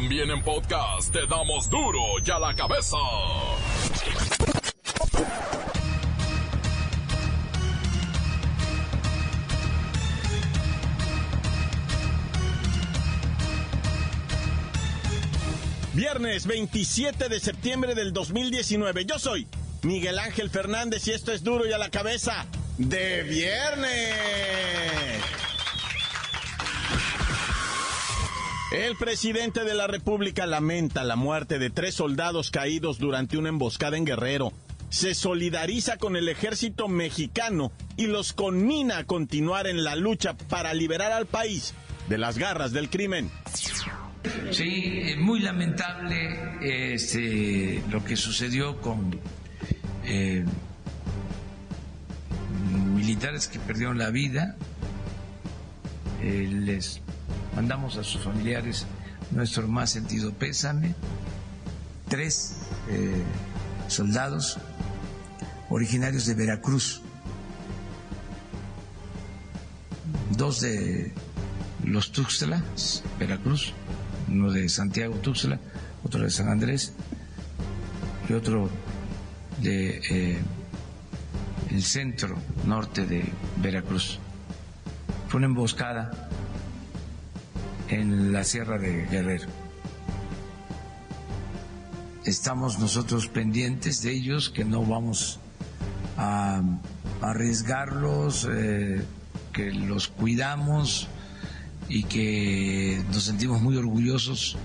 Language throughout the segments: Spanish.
También en podcast te damos duro y a la cabeza. Viernes 27 de septiembre del 2019. Yo soy Miguel Ángel Fernández y esto es duro y a la cabeza de viernes. El presidente de la República lamenta la muerte de tres soldados caídos durante una emboscada en Guerrero. Se solidariza con el ejército mexicano y los conmina a continuar en la lucha para liberar al país de las garras del crimen. Sí, muy lamentable este, lo que sucedió con eh, militares que perdieron la vida. Eh, les mandamos a sus familiares nuestro más sentido pésame. Tres eh, soldados originarios de Veracruz, dos de los Tuxtlas, Veracruz, uno de Santiago Tuxtla, otro de San Andrés y otro de eh, el centro norte de Veracruz. Fue una emboscada en la Sierra de Guerrero. Estamos nosotros pendientes de ellos, que no vamos a arriesgarlos, eh, que los cuidamos y que nos sentimos muy orgullosos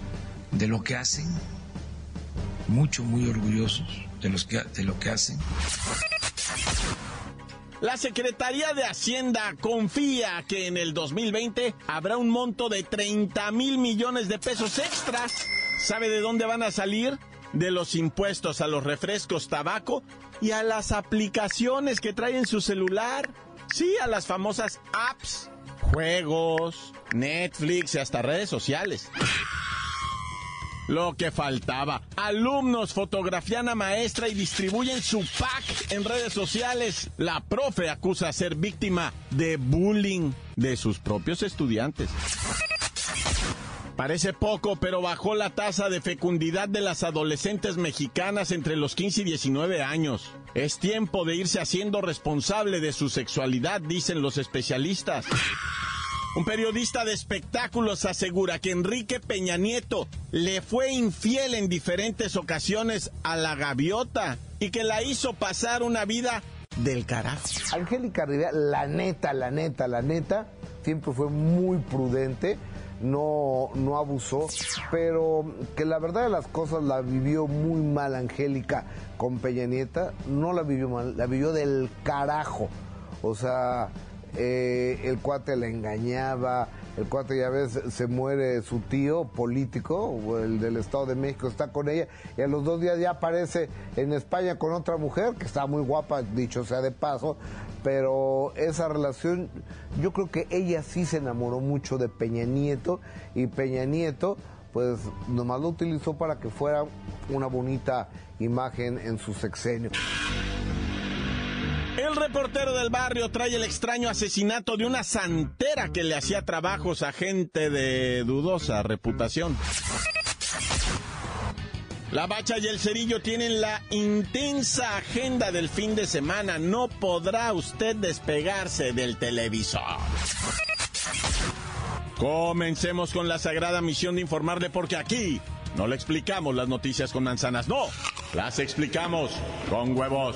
de lo que hacen, mucho, muy orgullosos de, los que, de lo que hacen. La Secretaría de Hacienda confía que en el 2020 habrá un monto de 30 mil millones de pesos extras. ¿Sabe de dónde van a salir? De los impuestos a los refrescos, tabaco y a las aplicaciones que trae en su celular. Sí, a las famosas apps juegos, Netflix y hasta redes sociales. Lo que faltaba. Alumnos fotografían a maestra y distribuyen su pack en redes sociales. La profe acusa a ser víctima de bullying de sus propios estudiantes. Parece poco, pero bajó la tasa de fecundidad de las adolescentes mexicanas entre los 15 y 19 años. Es tiempo de irse haciendo responsable de su sexualidad, dicen los especialistas. Un periodista de espectáculos asegura que Enrique Peña Nieto le fue infiel en diferentes ocasiones a la gaviota y que la hizo pasar una vida del carajo. Angélica Rivera, la neta, la neta, la neta, siempre fue muy prudente, no, no abusó, pero que la verdad de las cosas la vivió muy mal Angélica con Peña Nieta, no la vivió mal, la vivió del carajo. O sea, eh, el cuate la engañaba, el cuate ya ves, se muere su tío político, el del Estado de México, está con ella, y a los dos días ya aparece en España con otra mujer, que está muy guapa, dicho sea de paso, pero esa relación, yo creo que ella sí se enamoró mucho de Peña Nieto, y Peña Nieto, pues nomás lo utilizó para que fuera una bonita imagen en su sexenio. El reportero del barrio trae el extraño asesinato de una santera que le hacía trabajos a gente de dudosa reputación. La Bacha y el Cerillo tienen la intensa agenda del fin de semana. No podrá usted despegarse del televisor. Comencemos con la sagrada misión de informarle porque aquí no le explicamos las noticias con manzanas, no, las explicamos con huevos.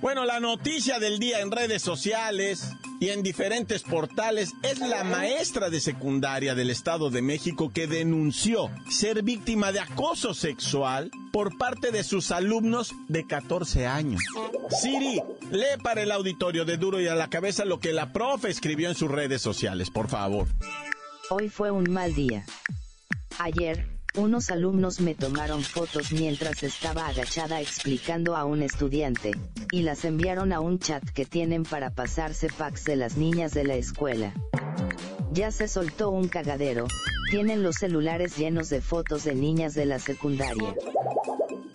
Bueno, la noticia del día en redes sociales y en diferentes portales es la maestra de secundaria del Estado de México que denunció ser víctima de acoso sexual por parte de sus alumnos de 14 años. Siri, lee para el auditorio de Duro y a la cabeza lo que la profe escribió en sus redes sociales, por favor. Hoy fue un mal día. Ayer, unos alumnos me tomaron fotos mientras estaba agachada explicando a un estudiante, y las enviaron a un chat que tienen para pasarse packs de las niñas de la escuela. Ya se soltó un cagadero, tienen los celulares llenos de fotos de niñas de la secundaria.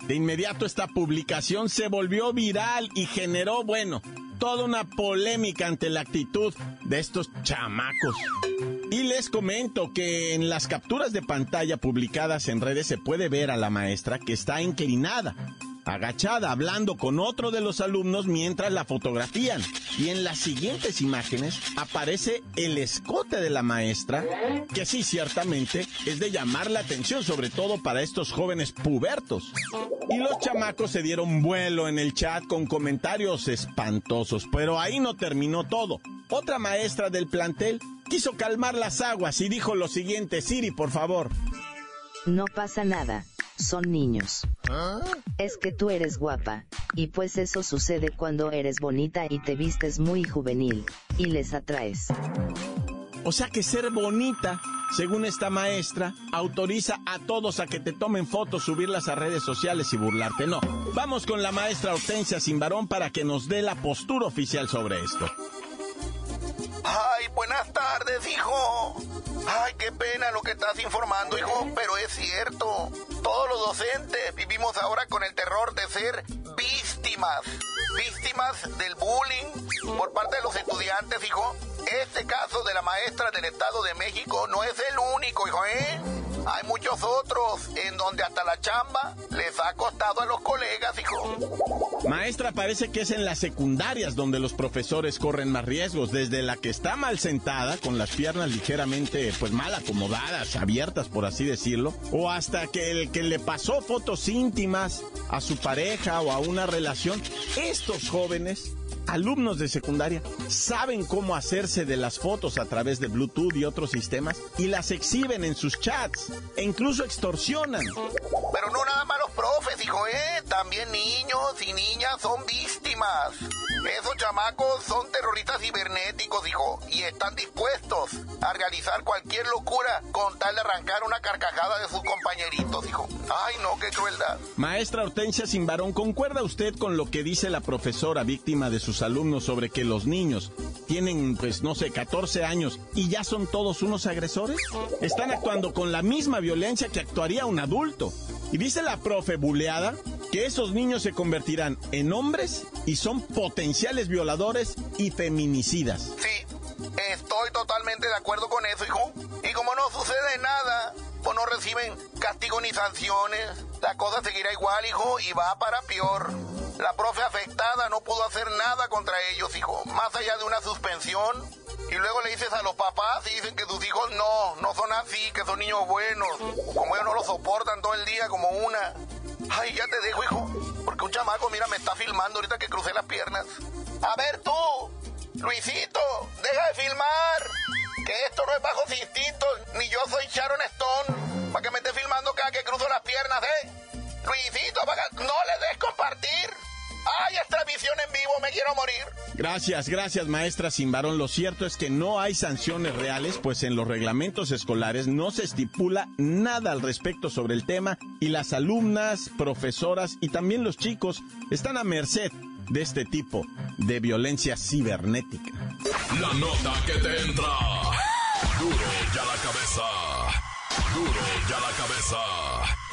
De inmediato esta publicación se volvió viral y generó, bueno, toda una polémica ante la actitud de estos chamacos. Y les comento que en las capturas de pantalla publicadas en redes se puede ver a la maestra que está inclinada, agachada, hablando con otro de los alumnos mientras la fotografían. Y en las siguientes imágenes aparece el escote de la maestra, que sí, ciertamente es de llamar la atención, sobre todo para estos jóvenes pubertos. Y los chamacos se dieron vuelo en el chat con comentarios espantosos, pero ahí no terminó todo. Otra maestra del plantel quiso calmar las aguas y dijo lo siguiente, Siri, por favor. No pasa nada, son niños. Es que tú eres guapa, y pues eso sucede cuando eres bonita y te vistes muy juvenil, y les atraes. O sea que ser bonita, según esta maestra, autoriza a todos a que te tomen fotos, subirlas a redes sociales y burlarte. No, vamos con la maestra Hortensia Simbarón para que nos dé la postura oficial sobre esto. Hijo. Ay, qué pena lo que estás informando, hijo, pero es cierto. Todos los docentes vivimos ahora con el terror de ser víctimas. Víctimas del bullying por parte de los estudiantes, hijo. Este caso de la maestra del Estado de México no es el único, hijo, ¿eh? Hay muchos otros en donde hasta la chamba les ha costado a los colegas, hijo. Maestra, parece que es en las secundarias donde los profesores corren más riesgos, desde la que está mal sentada, con las piernas ligeramente, pues mal acomodadas, abiertas, por así decirlo, o hasta que el que le pasó fotos íntimas a su pareja o a una relación, estos jóvenes alumnos de secundaria saben cómo hacerse de las fotos a través de Bluetooth y otros sistemas y las exhiben en sus chats e incluso extorsionan. Pero no nada más los profes, hijo, ¿eh? También niños y niñas son víctimas. Esos chamacos son terroristas cibernéticos, hijo, y están dispuestos a realizar cualquier locura con tal de arrancar una carcajada de sus compañeritos, hijo. Ay, no, qué crueldad. Maestra Hortensia Simbarón, ¿concuerda usted con lo que dice la profesora víctima de sus alumnos sobre que los niños tienen, pues, no sé, 14 años y ya son todos unos agresores? Están actuando con la misma violencia que actuaría un adulto. Y dice la profe buleada que esos niños se convertirán en hombres y son potenciales violadores y feminicidas. Sí, estoy totalmente de acuerdo con eso, hijo. Y como no sucede nada, pues no reciben castigo ni sanciones, la cosa seguirá igual, hijo, y va para peor. La profe afectada no pudo hacer nada contra ellos, hijo, más allá de una suspensión. Y luego le dices a los papás y dicen que sus hijos no, no son así, que son niños buenos. Como ellos no lo soportan todo el día como una. Ay, ya te dejo, hijo. Porque un chamaco, mira, me está filmando ahorita que crucé las piernas. A ver tú, Luisito, deja de filmar. Que esto no es bajos instintos, ni yo soy Sharon Stone. Para que me esté filmando cada que cruzo las piernas, ¿eh? Luisito, no le des compartir. ¡Ay, esta visión en vivo! ¡Me quiero morir! Gracias, gracias, maestra Simbarón. Lo cierto es que no hay sanciones reales, pues en los reglamentos escolares no se estipula nada al respecto sobre el tema y las alumnas, profesoras y también los chicos están a merced de este tipo de violencia cibernética. La nota que te entra. Duro ya la cabeza. Duro ya la cabeza.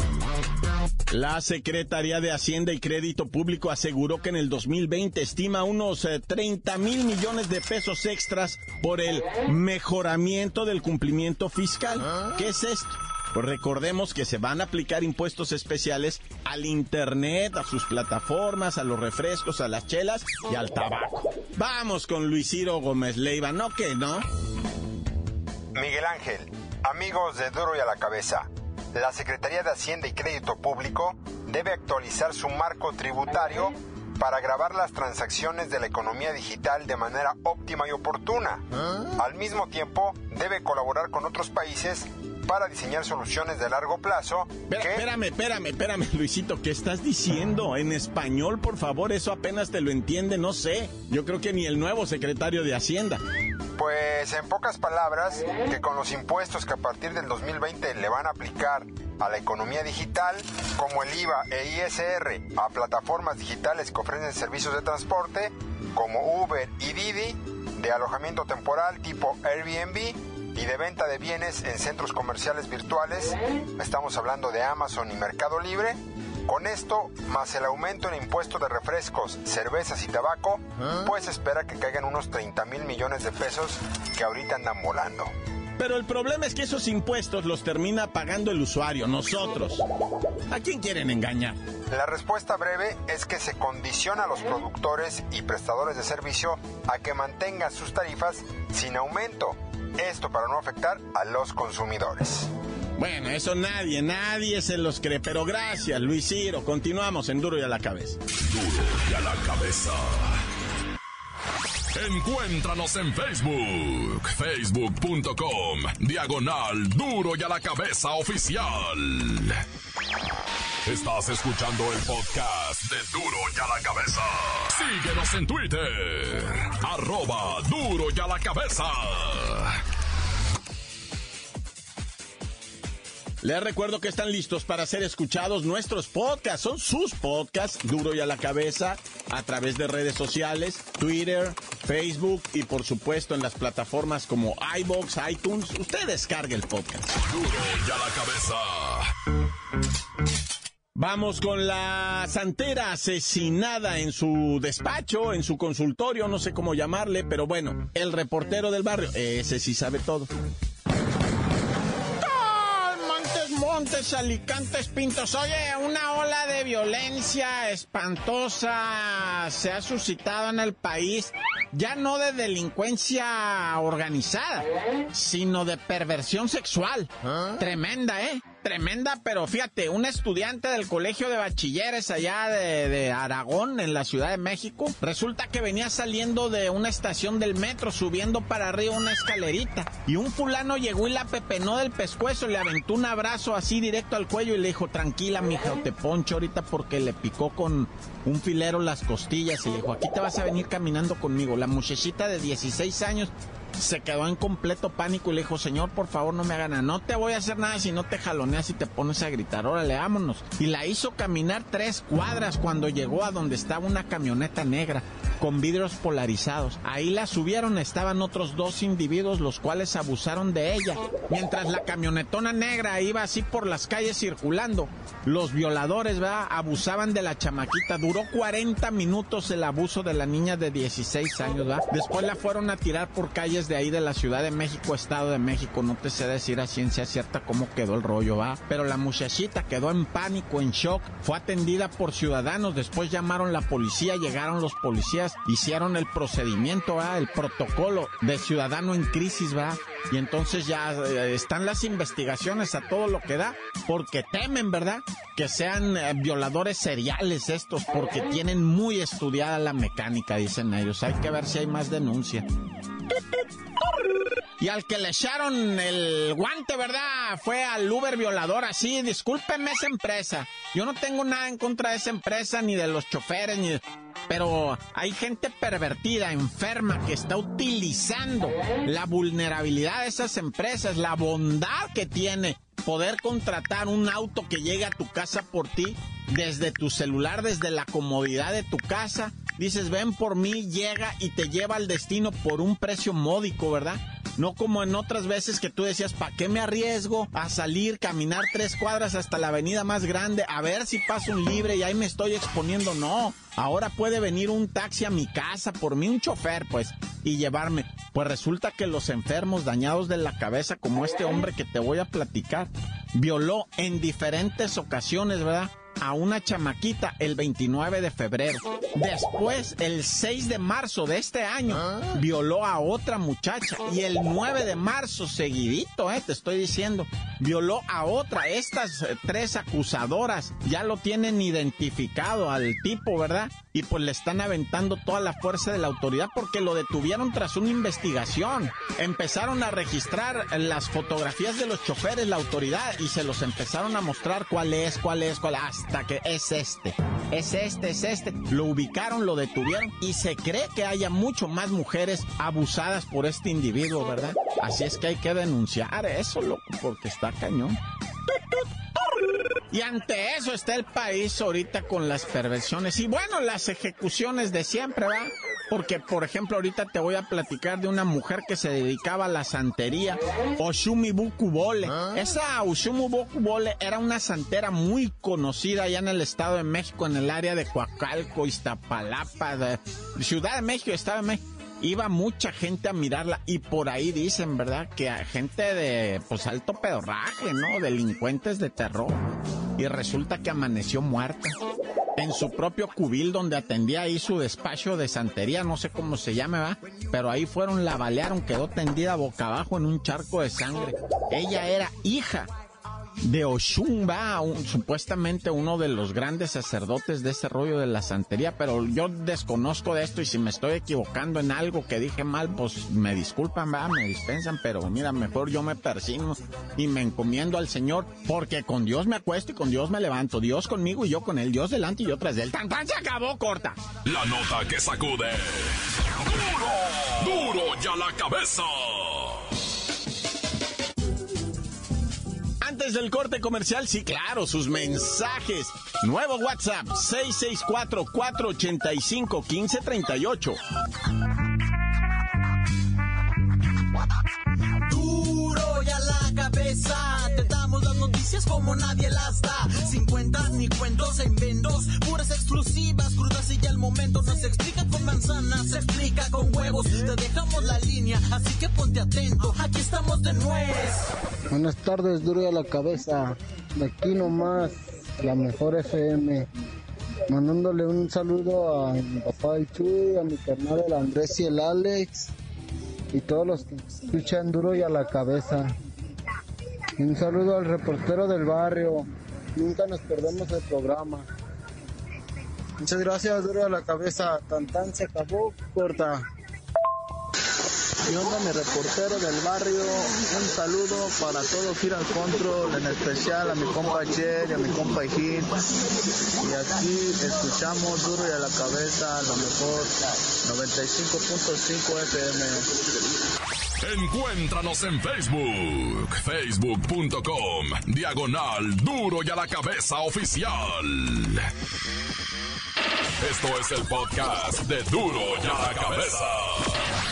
La Secretaría de Hacienda y Crédito Público aseguró que en el 2020 estima unos 30 mil millones de pesos extras por el mejoramiento del cumplimiento fiscal. ¿Qué es esto? Pues recordemos que se van a aplicar impuestos especiales al Internet, a sus plataformas, a los refrescos, a las chelas y al tabaco. Vamos con Luis Ciro Gómez Leiva, ¿no que no? Miguel Ángel, amigos de Duro y a la Cabeza la Secretaría de Hacienda y Crédito Público debe actualizar su marco tributario para grabar las transacciones de la economía digital de manera óptima y oportuna. Al mismo tiempo, debe colaborar con otros países para diseñar soluciones de largo plazo. Espérame, espérame, espérame, Luisito, ¿qué estás diciendo? En español, por favor, eso apenas te lo entiende, no sé. Yo creo que ni el nuevo secretario de Hacienda. Pues en pocas palabras, que con los impuestos que a partir del 2020 le van a aplicar a la economía digital, como el IVA e ISR a plataformas digitales que ofrecen servicios de transporte, como Uber y Didi, de alojamiento temporal tipo Airbnb y de venta de bienes en centros comerciales virtuales, estamos hablando de Amazon y Mercado Libre, con esto, más el aumento en impuestos de refrescos, cervezas y tabaco, pues espera que caigan unos 30 mil millones de pesos que ahorita andan volando. Pero el problema es que esos impuestos los termina pagando el usuario, nosotros. ¿A quién quieren engañar? La respuesta breve es que se condiciona a los productores y prestadores de servicio a que mantengan sus tarifas sin aumento. Esto para no afectar a los consumidores. Bueno, eso nadie, nadie se los cree, pero gracias, Luis Ciro. Continuamos en Duro y a la cabeza. Duro y a la cabeza. Encuéntranos en Facebook, facebook.com, diagonal Duro y a la cabeza oficial. Estás escuchando el podcast de Duro y a la cabeza. Síguenos en Twitter, arroba Duro y a la cabeza. Les recuerdo que están listos para ser escuchados nuestros podcasts. Son sus podcasts, duro y a la cabeza, a través de redes sociales, Twitter, Facebook y por supuesto en las plataformas como iBox, iTunes. Usted descargue el podcast. Duro y a la cabeza. Vamos con la santera asesinada en su despacho, en su consultorio, no sé cómo llamarle, pero bueno, el reportero del barrio, ese sí sabe todo. Montes, Alicantes, Pintos. Oye, una ola de violencia espantosa se ha suscitado en el país, ya no de delincuencia organizada, sino de perversión sexual. Tremenda, ¿eh? Tremenda, pero fíjate, un estudiante del colegio de bachilleres allá de, Aragón, en la Ciudad de México, resulta que venía saliendo de una estación del metro, subiendo para arriba una escalerita, y un fulano llegó y la pepenó del pescuezo, le aventó un abrazo así directo al cuello y le dijo, tranquila, mija, te poncho ahorita porque le picó con un filero las costillas y le dijo, aquí te vas a venir caminando conmigo. La muchachita de 16 años se quedó en completo pánico y le dijo, señor, por favor no me haga nada, no te voy a hacer nada si no te jaloneas y te pones a gritar, órale, vámonos. Y la hizo caminar tres cuadras cuando llegó a donde estaba una camioneta negra con vidrios polarizados. Ahí la subieron, estaban otros dos individuos los cuales abusaron de ella. Mientras la camionetona negra iba así por las calles circulando, los violadores, ¿verdad? Abusaban de la chamaquita. Duró 40 minutos el abuso de la niña de 16 años, ¿verdad? Después la fueron a tirar por calles de ahí de la Ciudad de México, Estado de México, no te sé decir a ciencia cierta cómo quedó el rollo, va. Pero la muchachita quedó en pánico, en shock, fue atendida por ciudadanos, después llamaron la policía, llegaron los policías, hicieron el procedimiento, va, el protocolo de ciudadano en crisis, va. Y entonces ya eh, están las investigaciones a todo lo que da, porque temen, ¿verdad? Que sean eh, violadores seriales estos, porque tienen muy estudiada la mecánica, dicen ellos. Hay que ver si hay más denuncia. Y al que le echaron el guante, ¿verdad? Fue al Uber violador, así, discúlpeme esa empresa. Yo no tengo nada en contra de esa empresa, ni de los choferes, ni Pero hay gente pervertida, enferma, que está utilizando la vulnerabilidad de esas empresas, la bondad que tiene poder contratar un auto que llegue a tu casa por ti desde tu celular, desde la comodidad de tu casa. Dices, ven por mí, llega y te lleva al destino por un precio módico, ¿verdad? No como en otras veces que tú decías, ¿para qué me arriesgo a salir, caminar tres cuadras hasta la avenida más grande, a ver si paso un libre y ahí me estoy exponiendo? No, ahora puede venir un taxi a mi casa por mí, un chofer, pues, y llevarme. Pues resulta que los enfermos dañados de la cabeza, como este hombre que te voy a platicar, violó en diferentes ocasiones, ¿verdad? A una chamaquita el 29 de febrero. Después, el 6 de marzo de este año, violó a otra muchacha. Y el 9 de marzo, seguidito, eh, te estoy diciendo, violó a otra. Estas eh, tres acusadoras ya lo tienen identificado al tipo, ¿verdad? Y pues le están aventando toda la fuerza de la autoridad porque lo detuvieron tras una investigación. Empezaron a registrar las fotografías de los choferes, la autoridad, y se los empezaron a mostrar cuál es, cuál es, cuál, hasta que es este, es este, es este. Lo ubicaron, lo detuvieron y se cree que haya mucho más mujeres abusadas por este individuo, ¿verdad? Así es que hay que denunciar eso, loco, porque está cañón. Y ante eso está el país ahorita con las perversiones y bueno, las ejecuciones de siempre, ¿va? Porque, por ejemplo, ahorita te voy a platicar de una mujer que se dedicaba a la santería, Oshumi Bukubole. Esa Oshumi Bukubole era una santera muy conocida allá en el Estado de México, en el área de Coacalco, Iztapalapa, de Ciudad de México, Estado de México iba mucha gente a mirarla y por ahí dicen, ¿verdad? Que gente de pues alto pedorraje, ¿no? Delincuentes de terror. Y resulta que amaneció muerta. En su propio cubil donde atendía ahí su despacho de santería, no sé cómo se llame, ¿va? Pero ahí fueron, la balearon, quedó tendida boca abajo en un charco de sangre. Ella era hija de Oshunba, supuestamente uno de los grandes sacerdotes de ese rollo de la santería, pero yo desconozco de esto y si me estoy equivocando en algo que dije mal, pues me disculpan, ¿va? me dispensan, pero mira, mejor yo me persino y me encomiendo al Señor, porque con Dios me acuesto y con Dios me levanto, Dios conmigo y yo con él, Dios delante y yo tras él. ¡Tan, tan se acabó, corta! La nota que sacude. ¡Duro! ¡Duro ya la cabeza! Antes del corte comercial, sí, claro, sus mensajes. Nuevo WhatsApp, 664-485-1538. Duro ya la cabeza, te damos las noticias como nadie las da. Sin cuentas ni cuentos en vendos, puras exclusivas, crudas y ya el momento. No se explica con manzanas, se explica con huevos. Te dejamos la línea, así que ponte atento, aquí estamos de nuez. Buenas tardes, duro la cabeza. De aquí nomás, la mejor FM. Mandándole un saludo a mi papá el Chuy, a mi carnal el Andrés y el Alex. Y todos los que escuchan duro y a la cabeza. Y un saludo al reportero del barrio. Nunca nos perdemos el programa. Muchas gracias, duro a la cabeza. Tan tan se acabó, corta. ¿Qué onda, mi reportero del barrio? Un saludo para todo Gira al Control, en especial a mi compa Cher y a mi compa Hijín. Y aquí escuchamos duro y a la cabeza, lo mejor 95.5 FM. Encuéntranos en Facebook, facebook.com, diagonal duro y a la cabeza oficial. Esto es el podcast de duro y a la cabeza.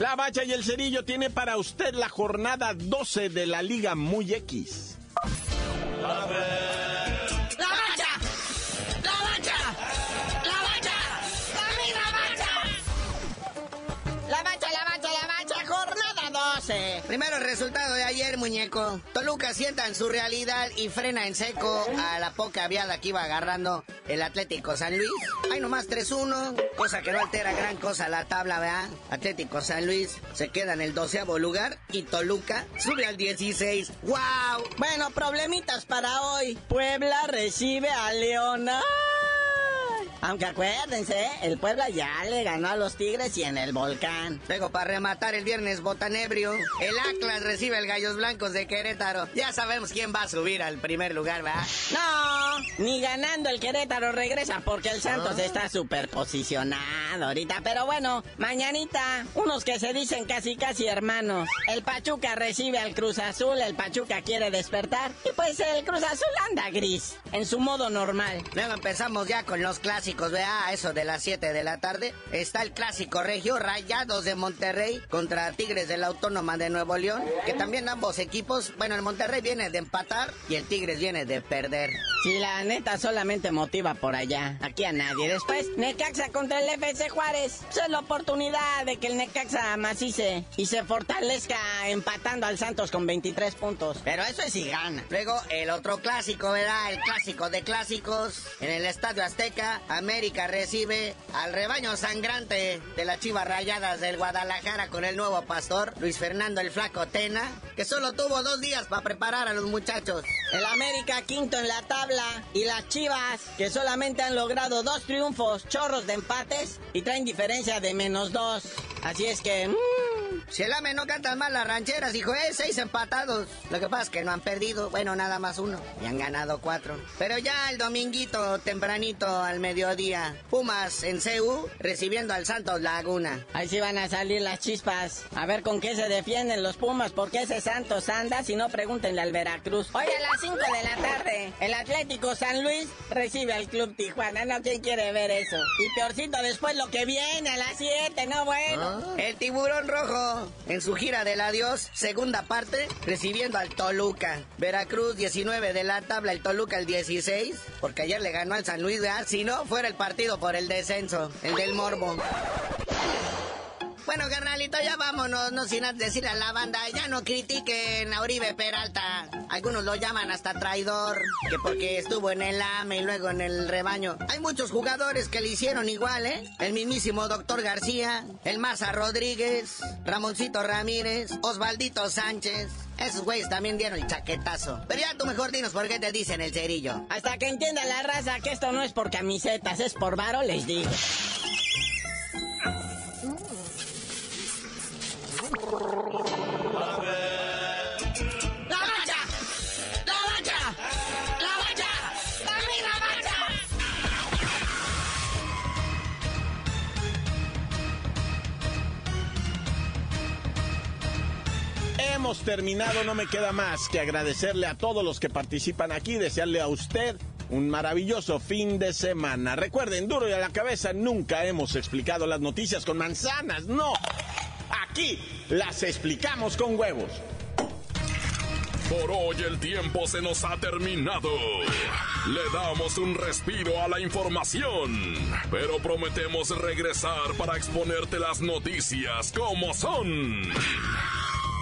La Bacha y el Cerillo tiene para usted la jornada 12 de la Liga Muy X. ¡La bacha! ¡La bacha! ¡La bacha! ¡Dame la bacha! La bacha, la bacha, la bacha, jornada 12. Primero el resultado de ayer, muñeco. Toluca sienta en su realidad y frena en seco a la poca viada que iba agarrando el Atlético San Luis. Hay nomás 3-1, cosa que no altera gran cosa la tabla, ¿verdad? Atlético San Luis se queda en el doceavo lugar y Toluca sube al 16. ¡Wow! Bueno, problemitas para hoy. Puebla recibe a León. ¡Ay! Aunque acuérdense, el Puebla ya le ganó a los Tigres y en el volcán. Luego, para rematar el viernes botanebrio, el Atlas recibe al Gallos Blancos de Querétaro. Ya sabemos quién va a subir al primer lugar, ¿verdad? No, ni ganando el Querétaro regresa porque el Santos está súper posicionado ahorita. Pero bueno, mañanita, unos que se dicen casi casi hermanos. El Pachuca recibe al Cruz Azul, el Pachuca quiere despertar. Y pues el Cruz Azul anda gris, en su modo normal. Luego empezamos ya con los clásicos, vea, eso de las 7 de la tarde. Está el clásico regio Rayados de Monterrey contra Tigres de la Autónoma de Nuevo León, que también ambos equipos, bueno, el Monterrey viene de empatar y el Tigres viene de perder. Si la neta solamente motiva por allá, aquí a nadie. Después, Necaxa contra el FC Juárez. Esa es la oportunidad de que el Necaxa macice y se fortalezca empatando al Santos con 23 puntos. Pero eso es si gana. Luego el otro clásico, ¿verdad? El clásico de clásicos en el Estadio Azteca. América recibe al rebaño sangrante de las Chivas Rayadas del Guadalajara con el nuevo pastor, Luis Fernando el Flaco Tena, que solo tuvo dos días para preparar a los muchachos. El América quinto en la tabla las Chivas, que solamente han logrado dos triunfos, chorros de empates y traen diferencia de menos dos. Así es que... mmm, Si el AME no cantan mal las rancheras, dijo, eh, seis empatados. Lo que pasa es que no han perdido, bueno, nada más uno. Y han ganado cuatro. Pero ya el dominguito, tempranito, al mediodía, Pumas en CEU, recibiendo al Santos Laguna. Ahí sí van a salir las chispas. A ver con qué se defienden los Pumas, porque ese Santos anda, si no pregúntenle al Veracruz. Hoy a las 5 de la tarde, el Atlético San Luis recibe al Club Tijuana. No, ¿quién quiere ver eso? Y peorcito después lo que viene a las 7, no bueno. El tiburón rojo, en su gira del adiós, segunda parte, recibiendo al Toluca. Veracruz 19 de la tabla, el Toluca el 16, porque ayer le ganó al San Luis, ¿verdad? Si no, fuera el partido por el descenso, el del Morbo. Bueno, carnalito, ya vámonos, no sin decirle a la banda, ya no critiquen a Uribe Peralta. Algunos lo llaman hasta traidor, que porque estuvo en el AME y luego en el rebaño. Hay muchos jugadores que le hicieron igual, ¿eh? El mismísimo Doctor García, el Maza Rodríguez, Ramoncito Ramírez, Osvaldito Sánchez. Esos güeyes también dieron el chaquetazo. Pero ya tú mejor dinos por qué te dicen el cerillo. Hasta que entienda la raza que esto no es por camisetas, es por varo, les digo. Hemos terminado, no me queda más que agradecerle a todos los que participan aquí, desearle a usted un maravilloso fin de semana. Recuerden, duro y a la cabeza, nunca hemos explicado las noticias con manzanas, no. Aquí las explicamos con huevos. Por hoy el tiempo se nos ha terminado. Le damos un respiro a la información, pero prometemos regresar para exponerte las noticias como son.